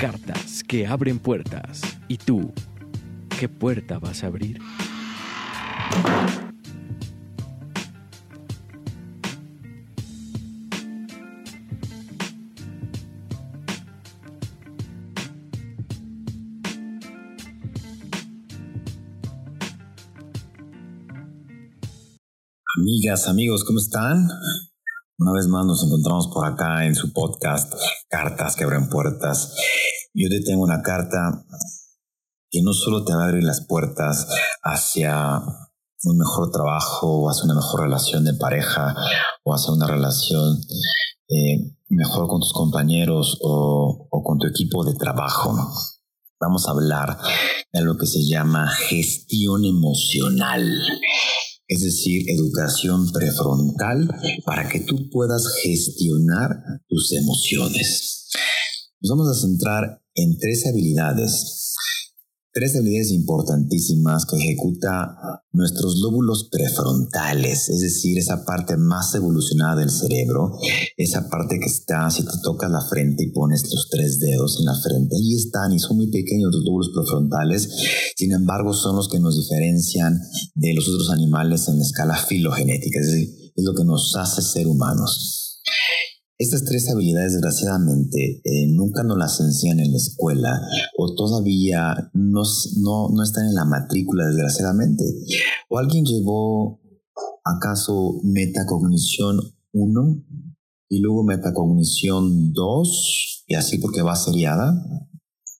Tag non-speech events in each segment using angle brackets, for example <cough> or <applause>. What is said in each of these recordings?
Cartas que abren puertas. ¿Y tú, qué puerta vas a abrir? Amigas, amigos, ¿cómo están? Una vez más nos encontramos por acá en su podcast Cartas que abren puertas. Yo te tengo una carta que no solo te va a abrir las puertas hacia un mejor trabajo o hacia una mejor relación de pareja o hacia una relación eh, mejor con tus compañeros o, o con tu equipo de trabajo. Vamos a hablar de lo que se llama gestión emocional es decir, educación prefrontal para que tú puedas gestionar tus emociones. Nos vamos a centrar en tres habilidades Tres habilidades importantísimas que ejecuta nuestros lóbulos prefrontales, es decir, esa parte más evolucionada del cerebro, esa parte que está, si te tocas la frente y pones los tres dedos en la frente, ahí están y son muy pequeños los lóbulos prefrontales, sin embargo son los que nos diferencian de los otros animales en la escala filogenética, es decir, es lo que nos hace ser humanos. Estas tres habilidades, desgraciadamente, eh, nunca nos las enseñan en la escuela o todavía no, no, están en la matrícula, desgraciadamente. ¿O alguien llevó acaso metacognición 1 y luego metacognición 2 y así porque va seriada?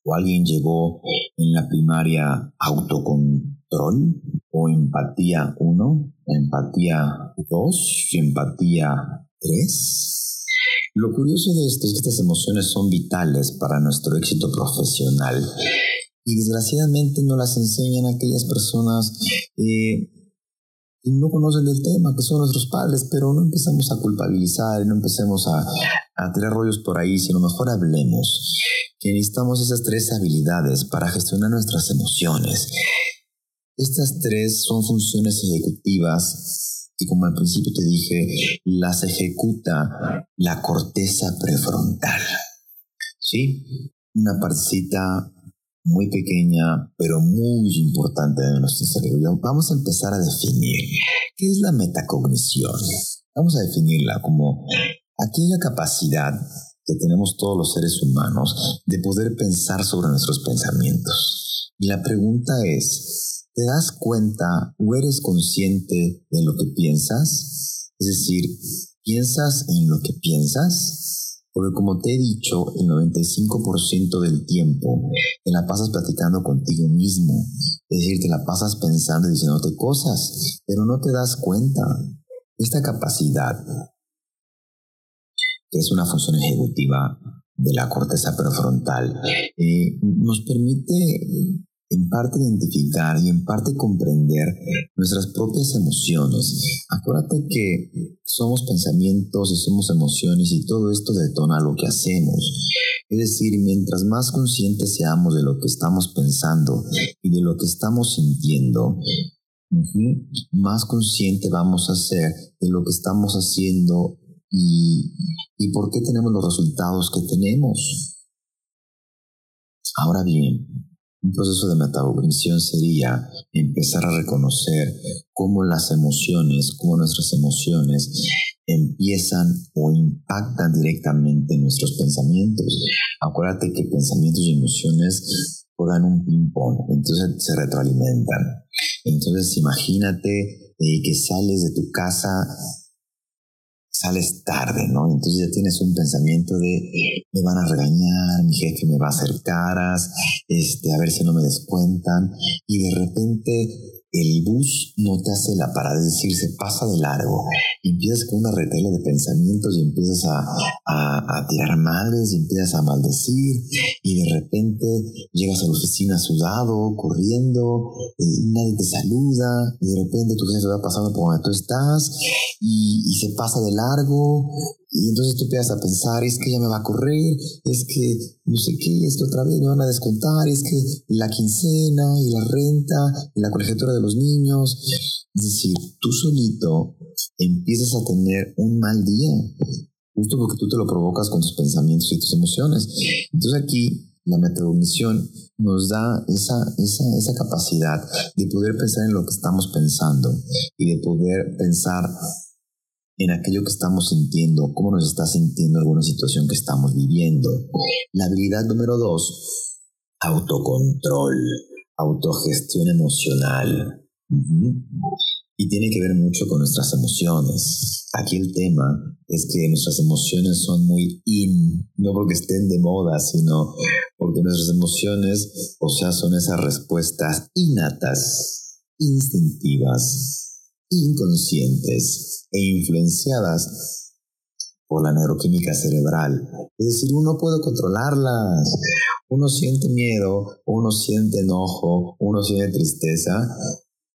¿O alguien llevó en la primaria autocontrol o empatía 1, empatía 2 y empatía 3? Lo curioso de esto es que estas emociones son vitales para nuestro éxito profesional y desgraciadamente no las enseñan aquellas personas eh, que no conocen del tema, que son nuestros padres, pero no empezamos a culpabilizar, no empecemos a, a tirar rollos por ahí, sino mejor hablemos que necesitamos esas tres habilidades para gestionar nuestras emociones. Estas tres son funciones ejecutivas y como al principio te dije, las ejecuta la corteza prefrontal. ¿Sí? Una partecita muy pequeña, pero muy importante de nuestro cerebro. Vamos a empezar a definir qué es la metacognición. Vamos a definirla como aquella capacidad que tenemos todos los seres humanos de poder pensar sobre nuestros pensamientos. La pregunta es, ¿Te das cuenta o eres consciente de lo que piensas? Es decir, ¿piensas en lo que piensas? Porque como te he dicho, el 95% del tiempo te la pasas platicando contigo mismo. Es decir, te la pasas pensando y diciéndote cosas, pero no te das cuenta. Esta capacidad, que es una función ejecutiva de la corteza prefrontal, eh, nos permite en parte identificar y en parte comprender nuestras propias emociones. Acuérdate que somos pensamientos y somos emociones y todo esto detona lo que hacemos. Es decir, mientras más conscientes seamos de lo que estamos pensando y de lo que estamos sintiendo, más consciente vamos a ser de lo que estamos haciendo y, y por qué tenemos los resultados que tenemos. Ahora bien, un proceso de metacognición sería empezar a reconocer cómo las emociones, cómo nuestras emociones empiezan o impactan directamente en nuestros pensamientos. Acuérdate que pensamientos y emociones juegan un ping-pong, entonces se retroalimentan. Entonces imagínate eh, que sales de tu casa sales tarde, ¿no? Entonces ya tienes un pensamiento de me van a regañar, mi jefe me va a hacer caras, este, a ver si no me descuentan, y de repente el bus no te hace la parada, es decir, se pasa de largo. empiezas con una retela de pensamientos y empiezas a, a, tirar males y empiezas a maldecir y de repente llegas a la oficina sudado, corriendo, y nadie te saluda y de repente tu jefe va pasando por donde tú estás y, y se pasa de largo y entonces tú empiezas a pensar, es que ya me va a correr, es que no sé qué, es que otra vez me van a descontar, es que la quincena y la renta y la colegiatura de los niños. Es decir, tú solito empiezas a tener un mal día, justo porque tú te lo provocas con tus pensamientos y tus emociones. Entonces aquí la metacognición nos da esa, esa, esa capacidad de poder pensar en lo que estamos pensando y de poder pensar en aquello que estamos sintiendo, cómo nos está sintiendo alguna situación que estamos viviendo. La habilidad número dos, autocontrol, autogestión emocional. Y tiene que ver mucho con nuestras emociones. Aquí el tema es que nuestras emociones son muy in, no porque estén de moda, sino porque nuestras emociones, o sea, son esas respuestas innatas, instintivas, inconscientes e influenciadas por la neuroquímica cerebral. Es decir, uno puede controlarlas. Uno siente miedo, uno siente enojo, uno siente tristeza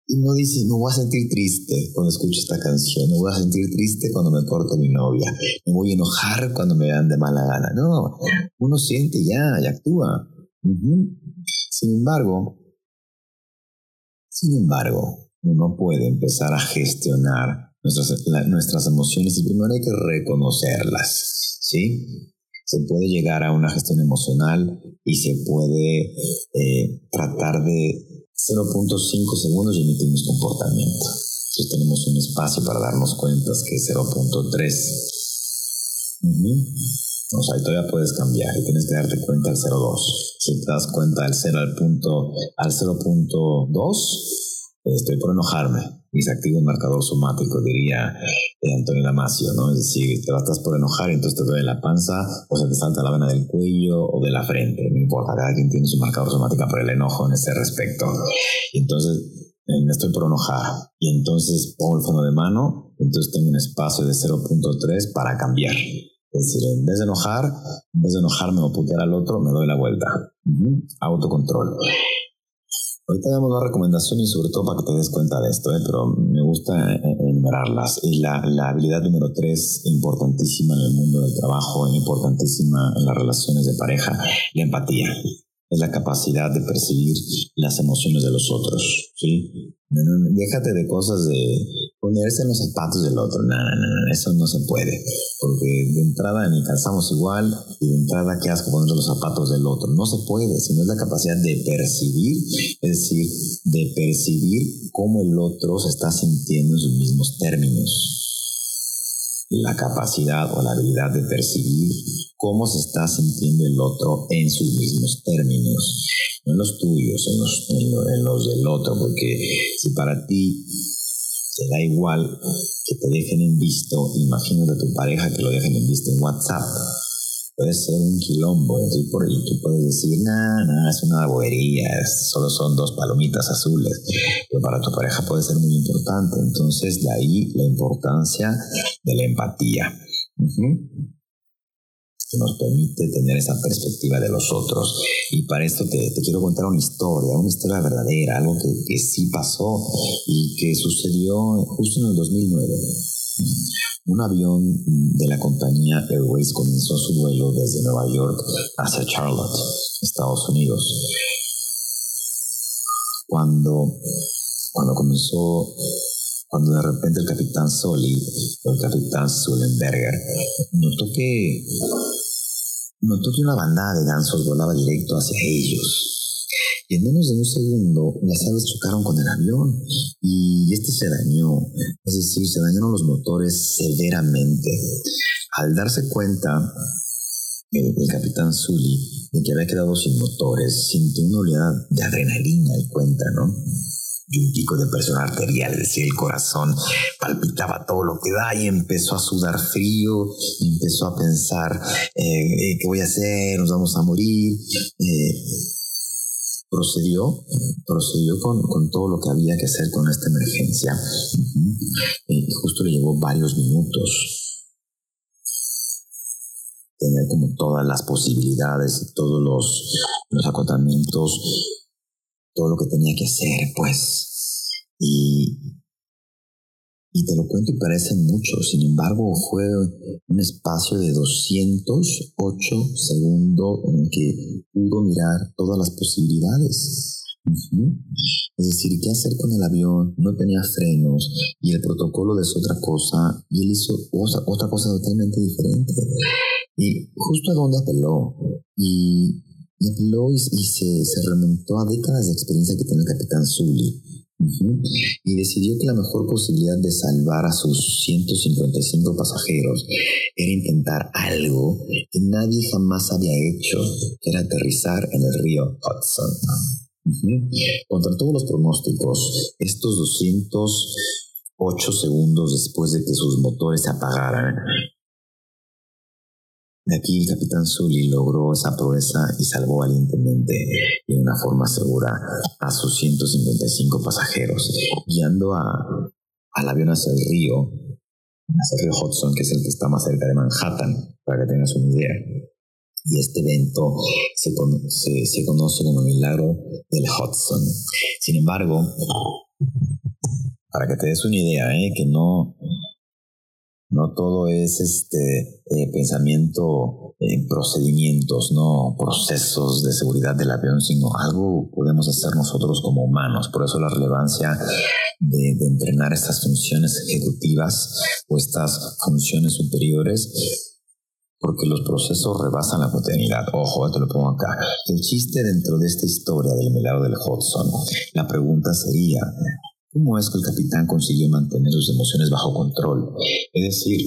y no dice, me voy a sentir triste cuando escucho esta canción, me voy a sentir triste cuando me corte mi novia, me voy a enojar cuando me vean de mala gana. No, uno siente ya y actúa. Sin embargo, sin embargo, uno puede empezar a gestionar nuestras, nuestras emociones y primero hay que reconocerlas, ¿sí? Se puede llegar a una gestión emocional y se puede eh, tratar de 0.5 segundos y emitimos comportamiento. Entonces tenemos un espacio para darnos cuenta que es 0.3. O sea, todavía puedes cambiar y tienes que darte cuenta al 0.2. Si te das cuenta al 0 al punto al 0.2, estoy por enojarme y se activa un marcador somático, diría Antonio Damasio, ¿no? Es decir, te estás por enojar y entonces te duele la panza o se te salta la vena del cuello o de la frente, no importa, cada quien tiene su marcador somático por el enojo en ese respecto. Y entonces eh, me estoy por enojar y entonces pongo el freno de mano, entonces tengo un espacio de 0.3 para cambiar. Es decir, en vez de enojar, en vez de enojarme o putear al otro, me doy la vuelta. Autocontrol. Ahorita damos dos recomendaciones, sobre todo para que te des cuenta de esto, ¿eh? pero me gusta eh, enumerarlas. Y la, la, habilidad número tres, importantísima en el mundo del trabajo, importantísima en las relaciones de pareja, la empatía es la capacidad de percibir las emociones de los otros, ¿sí? déjate de cosas de ponerse en los zapatos del otro, no, no, no, eso no se puede, porque de entrada ni calzamos igual y de entrada qué asco poner los zapatos del otro, no se puede, sino es la capacidad de percibir, es decir, de percibir cómo el otro se está sintiendo en sus mismos términos. La capacidad o la habilidad de percibir cómo se está sintiendo el otro en sus mismos términos, no en los tuyos, en los, en los del otro, porque si para ti te da igual que te dejen en visto, imagínate a tu pareja que lo dejen en visto en WhatsApp puede ser un quilombo. Y, por, ahí tú puedes decir, nada, nah, es una bobería, solo son dos palomitas azules. Pero para tu pareja puede ser muy importante. Entonces, de ahí la importancia de la empatía. Que nos permite tener esa perspectiva de los otros. Y para esto te, te quiero contar una historia, una historia verdadera, algo que, que sí pasó y que sucedió justo en el 2009. Un avión de la compañía Airways comenzó su vuelo desde Nueva York hacia Charlotte, Estados Unidos. Cuando, cuando comenzó, cuando de repente el capitán Soli, el capitán Sullenberger, notó que, notó que una bandada de gansos volaba directo hacia ellos y en menos de un segundo las aves chocaron con el avión y este se dañó, es decir, se dañaron los motores severamente. Al darse cuenta el, el capitán Sully de que había quedado sin motores, sintió una oleada de adrenalina y cuenta, ¿no? Y un pico de presión arterial, decir, el corazón palpitaba todo lo que da y empezó a sudar frío, empezó a pensar, eh, ¿qué voy a hacer? Nos vamos a morir. Eh, procedió, procedió con, con, todo lo que había que hacer con esta emergencia. Y justo le llevó varios minutos tener como todas las posibilidades y todos los, los acotamientos, todo lo que tenía que hacer, pues. Y, y te lo cuento y parece mucho, sin embargo fue un espacio de 208 segundos en que pudo mirar todas las posibilidades. Es decir, ¿qué hacer con el avión? No tenía frenos y el protocolo es otra cosa y él hizo otra, otra cosa totalmente diferente. Y justo a donde apeló. Y, apeló y, se, remontó a décadas de experiencia que tenía el capitán Zully. Y decidió que la mejor posibilidad de salvar a sus 155 pasajeros era intentar algo que nadie jamás había hecho, que era aterrizar en el río Hudson. Contra todos los pronósticos, estos 208 segundos después de que sus motores se apagaran, aquí el capitán Sully logró esa proeza y salvó valientemente y de una forma segura a sus 155 pasajeros, guiando al avión hacia el río, hacia el Hudson, que es el que está más cerca de Manhattan, para que tengas una idea. Y este evento se, se, se conoce como el milagro del Hudson. Sin embargo, para que te des una idea, ¿eh? que no, no todo es este eh, pensamiento en procedimientos, no procesos de seguridad del avión, sino algo podemos hacer nosotros como humanos. Por eso la relevancia de, entrenar estas funciones ejecutivas o estas funciones superiores porque los procesos rebasan la cotidianidad. Ojo, te lo pongo acá. El chiste dentro de esta historia del milagro del Hudson, la pregunta sería, ¿Cómo es que el capitán consiguió mantener sus emociones bajo control? Es decir,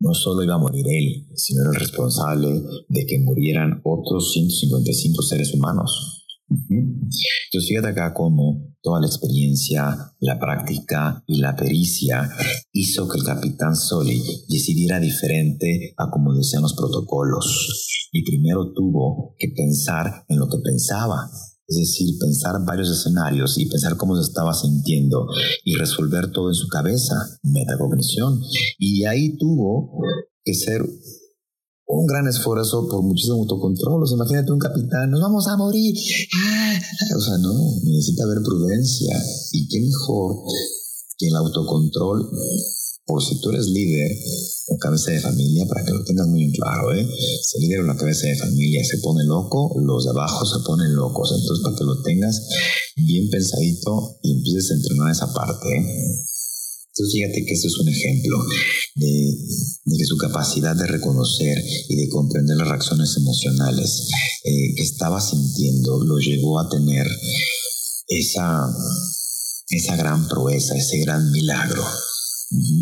no solo iba a morir él, sino era el responsable de que murieran otros 155 seres humanos. Entonces fíjate acá cómo toda la experiencia, la práctica y la pericia hizo que el capitán Soli decidiera diferente a como decían los protocolos. Y primero tuvo que pensar en lo que pensaba, es decir, pensar varios escenarios y pensar cómo se estaba sintiendo y resolver todo en su cabeza, metacognición. Y ahí tuvo que ser un gran esfuerzo por muchísimo autocontrol. O sea, imagínate un capitán, nos vamos a morir. Ah, o sea, no, necesita haber prudencia. Y qué mejor que el autocontrol por si tú eres líder o cabeza de familia, para que lo tengas muy claro, ¿eh? Si el líder o la cabeza de familia se pone loco, los de abajo se ponen locos. Entonces, para que lo tengas bien pensadito y empieces a entrenar esa parte, ¿eh? Entonces, fíjate que este es un ejemplo de, que su capacidad de reconocer y de comprender las reacciones emocionales eh, que estaba sintiendo lo llevó a tener esa, esa gran proeza, ese gran milagro.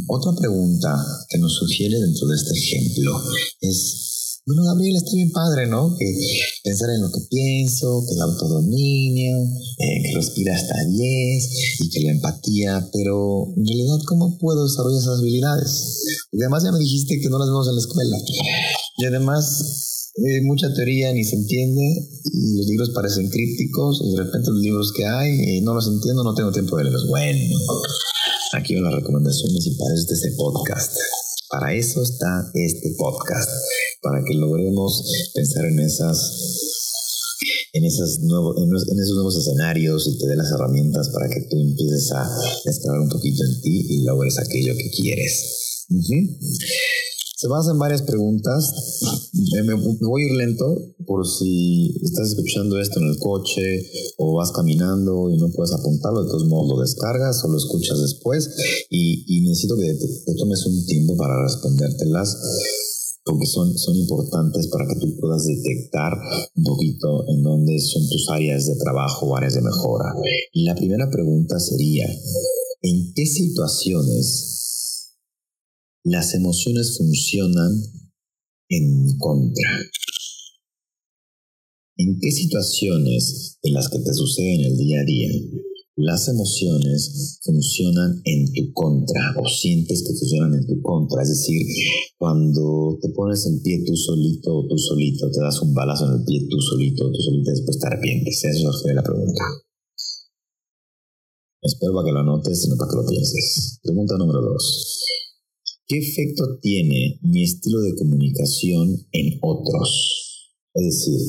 Otra pregunta que nos sugiere dentro de este ejemplo es, bueno, Gabriel, está bien padre, ¿no? Que pensar en lo que pienso, que el autodominio, eh, que respira hasta 10 y que la empatía, pero en realidad, ¿cómo puedo desarrollar esas habilidades? Porque además ya me dijiste que no las vemos en la escuela. Y además, eh, mucha teoría ni se entiende y los libros parecen crípticos y de repente los libros que hay eh, no los entiendo, no tengo tiempo de leerlos. Bueno, Aquí van las recomendaciones y para eso este podcast. Para eso está este podcast, para que logremos pensar en esas en, esos nuevos escenarios y te dé las herramientas para que tú empieces a explorar un poquito en ti y logres aquello que quieres. Se basa en varias preguntas. Me, voy a ir lento por si estás escuchando esto en el coche o vas caminando y no puedes apuntarlo, de todos modos lo descargas o lo escuchas después y, necesito que te, tomes un tiempo para respondértelas porque son, son importantes para que tú puedas detectar un poquito en dónde son tus áreas de trabajo o áreas de mejora. Y la primera pregunta sería, ¿en qué situaciones las emociones funcionan en contra. ¿En qué situaciones en las que te sucede en el día a día las emociones funcionan en tu contra o sientes que funcionan en tu contra. Es decir, cuando te pones en pie tú solito o tú solito, te das un balazo en el pie tú solito o tú solito, después te arrepientes. Eso es la pregunta. Espero para que lo anotes, sino para que lo pienses. Pregunta número dos. ¿Qué efecto tiene mi estilo de comunicación en otros? Es decir,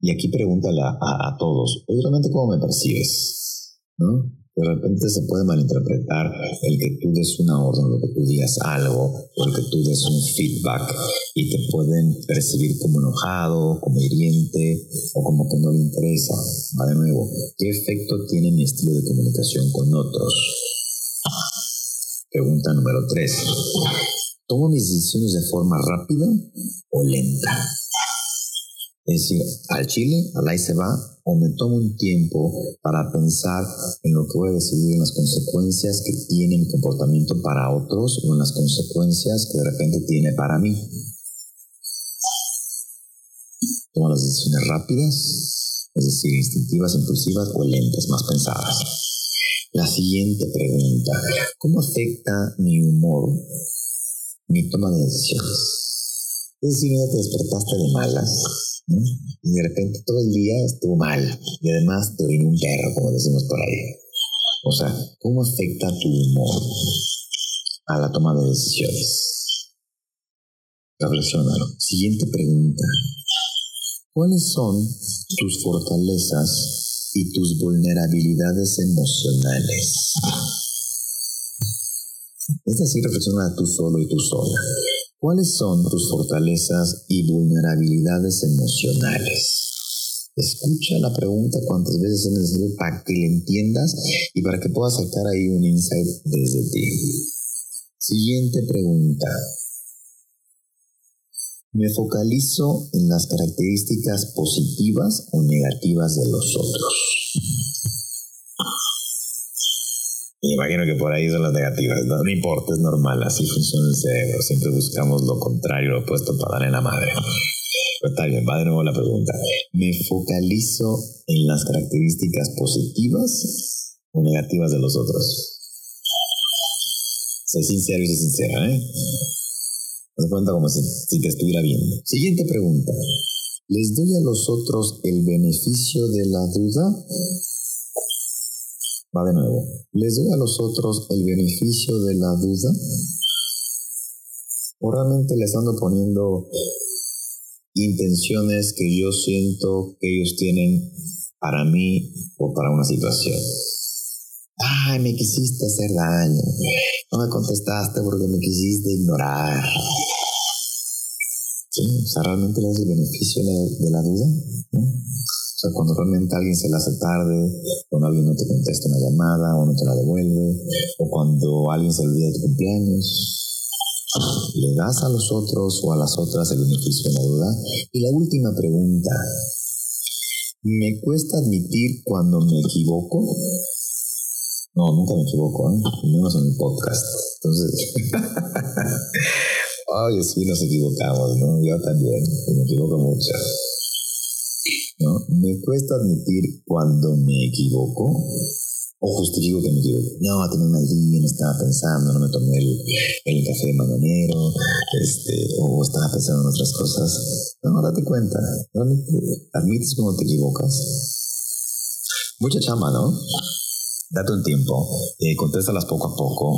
y aquí pregúntale a, a, todos, realmente cómo me percibes? ¿No? De repente se puede malinterpretar el que tú des una orden, o que tú digas algo, o el que tú des un feedback y te pueden percibir como enojado, como hiriente o como que no le interesa. Va de nuevo, ¿qué efecto tiene mi estilo de comunicación con otros? Pregunta número 3. ¿Tomo mis decisiones de forma rápida o lenta? Es decir, al Chile, al ahí se va, o me tomo un tiempo para pensar en lo que voy a decidir, en las consecuencias que tiene mi comportamiento para otros o en las consecuencias que de repente tiene para mí. Tomo las decisiones rápidas, es decir, instintivas, impulsivas o lentas, más pensadas. La siguiente pregunta, ¿cómo afecta mi humor mi toma de decisiones? Es decir, te despertaste de malas, y de repente todo el día estuvo mal. Y además te orinó un perro, como decimos por ahí. O sea, ¿cómo afecta tu humor a la toma de decisiones? Reflexionalo. Siguiente pregunta. ¿Cuáles son tus fortalezas y tus vulnerabilidades emocionales? Es decir, reflexiona tú solo y tú sola. ¿Cuáles son tus fortalezas y vulnerabilidades emocionales? Escucha la pregunta cuantas veces es necesario para que la entiendas y para que puedas sacar ahí un insight desde ti. Siguiente pregunta. Me focalizo en las características positivas o negativas de los otros. Me imagino que por ahí son las negativas. No, importa, es normal, así funciona el cerebro. Siempre buscamos lo contrario, lo opuesto para darle la madre. Pero está bien, va de nuevo la pregunta. ¿Me focalizo en las características positivas o negativas de los otros? Sé sincero y sé sincera, ¿eh? Me cuenta como si, si te estuviera viendo. Siguiente pregunta. ¿Les doy a los otros el beneficio de la duda Va de nuevo. ¿Les doy a los otros el beneficio de la duda? ¿O realmente les ando poniendo intenciones que yo siento que ellos tienen para mí o para una situación? Ay, me quisiste hacer daño. No me contestaste porque me quisiste ignorar. ¿Sí? O sea, ¿realmente le das el beneficio de la, duda? O sea, cuando realmente alguien se la hace tarde, cuando alguien no te contesta una llamada o no te la devuelve, o cuando alguien se olvida de tu cumpleaños, ¿le das a los otros o a las otras el beneficio de la duda? Y la última pregunta, ¿me cuesta admitir cuando me equivoco? No, nunca me equivoco, ¿eh? menos en mi podcast. Entonces, <laughs> ay, sí nos equivocamos, ¿no? Yo también, me equivoco mucho. ¿no? Me cuesta admitir cuando me equivoco o justifico que me equivoco. No, tenía un mal día, no estaba pensando, no me tomé el, el café mañanero, este, o estaba pensando en otras cosas. No, date cuenta, admites cuando te equivocas. Mucha chama, ¿no? Date un tiempo, eh, contéstalas poco a poco,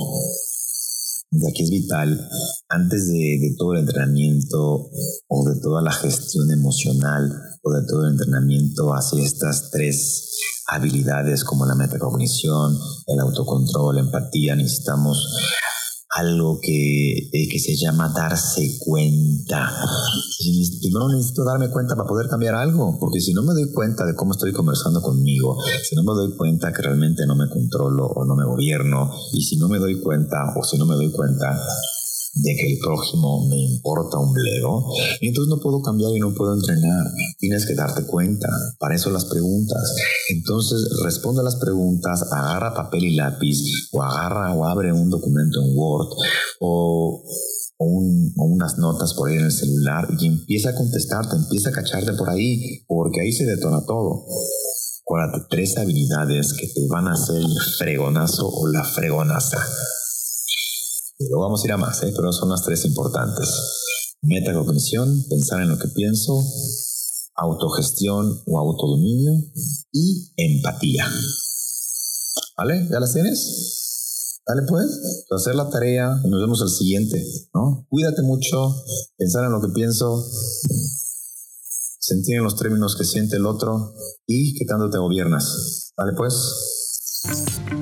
de aquí es vital, antes de, todo el entrenamiento o de toda la gestión emocional o de todo el entrenamiento hacia estas tres habilidades como la metacognición, el autocontrol, la empatía, necesitamos algo que, que se llama darse cuenta. Primero necesito darme cuenta para poder cambiar algo, porque si no me doy cuenta de cómo estoy conversando conmigo, si no me doy cuenta que realmente no me controlo o no me gobierno, y si no me doy cuenta o si no me doy cuenta de que el prójimo me importa un bledo, entonces no puedo cambiar y no puedo entrenar. Tienes que darte cuenta. Para eso las preguntas. Entonces responde a las preguntas, agarra papel y lápiz, o agarra o abre un documento en Word, o o, unas notas por ahí en el celular y empieza a contestarte, empieza a cacharte por ahí, porque ahí se detona todo. Acuérdate, tres habilidades que te van a hacer el fregonazo o la fregonaza. Pero vamos a ir a más, ¿eh? pero son las tres importantes. Metacognición, pensar en lo que pienso, autogestión o autodominio y empatía. ¿Vale? ¿Ya las tienes? Dale pues, hacer la tarea y nos vemos al siguiente, ¿no? Cuídate mucho, pensar en lo que pienso, sentir en los términos que siente el otro y que tanto te gobiernas. Dale pues.